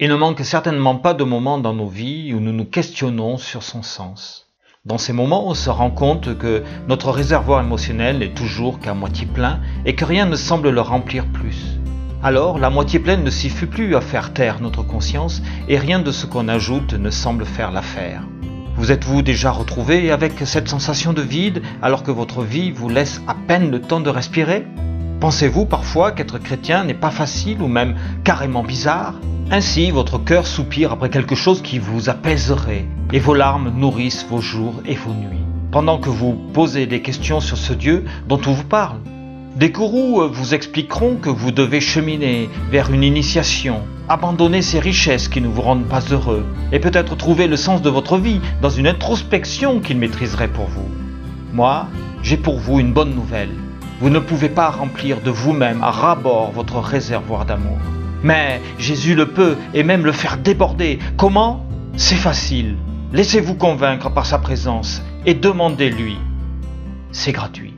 Il ne manque certainement pas de moments dans nos vies où nous nous questionnons sur son sens. Dans ces moments, on se rend compte que notre réservoir émotionnel est toujours qu'à moitié plein et que rien ne semble le remplir plus. Alors, la moitié pleine ne suffit plus à faire taire notre conscience et rien de ce qu'on ajoute ne semble faire l'affaire. Vous êtes-vous déjà retrouvé avec cette sensation de vide alors que votre vie vous laisse à peine le temps de respirer? Pensez-vous parfois qu'être chrétien n'est pas facile ou même carrément bizarre? Ainsi, votre cœur soupire après quelque chose qui vous apaiserait, et vos larmes nourrissent vos jours et vos nuits, pendant que vous posez des questions sur ce Dieu dont on vous parle. Des gourous vous expliqueront que vous devez cheminer vers une initiation, abandonner ces richesses qui ne vous rendent pas heureux, et peut-être trouver le sens de votre vie dans une introspection qu'ils maîtriseraient pour vous. Moi, j'ai pour vous une bonne nouvelle. Vous ne pouvez pas remplir de vous-même à rabord votre réservoir d'amour. Mais Jésus le peut et même le faire déborder. Comment? C'est facile. Laissez-vous convaincre par sa présence et demandez-lui. C'est gratuit.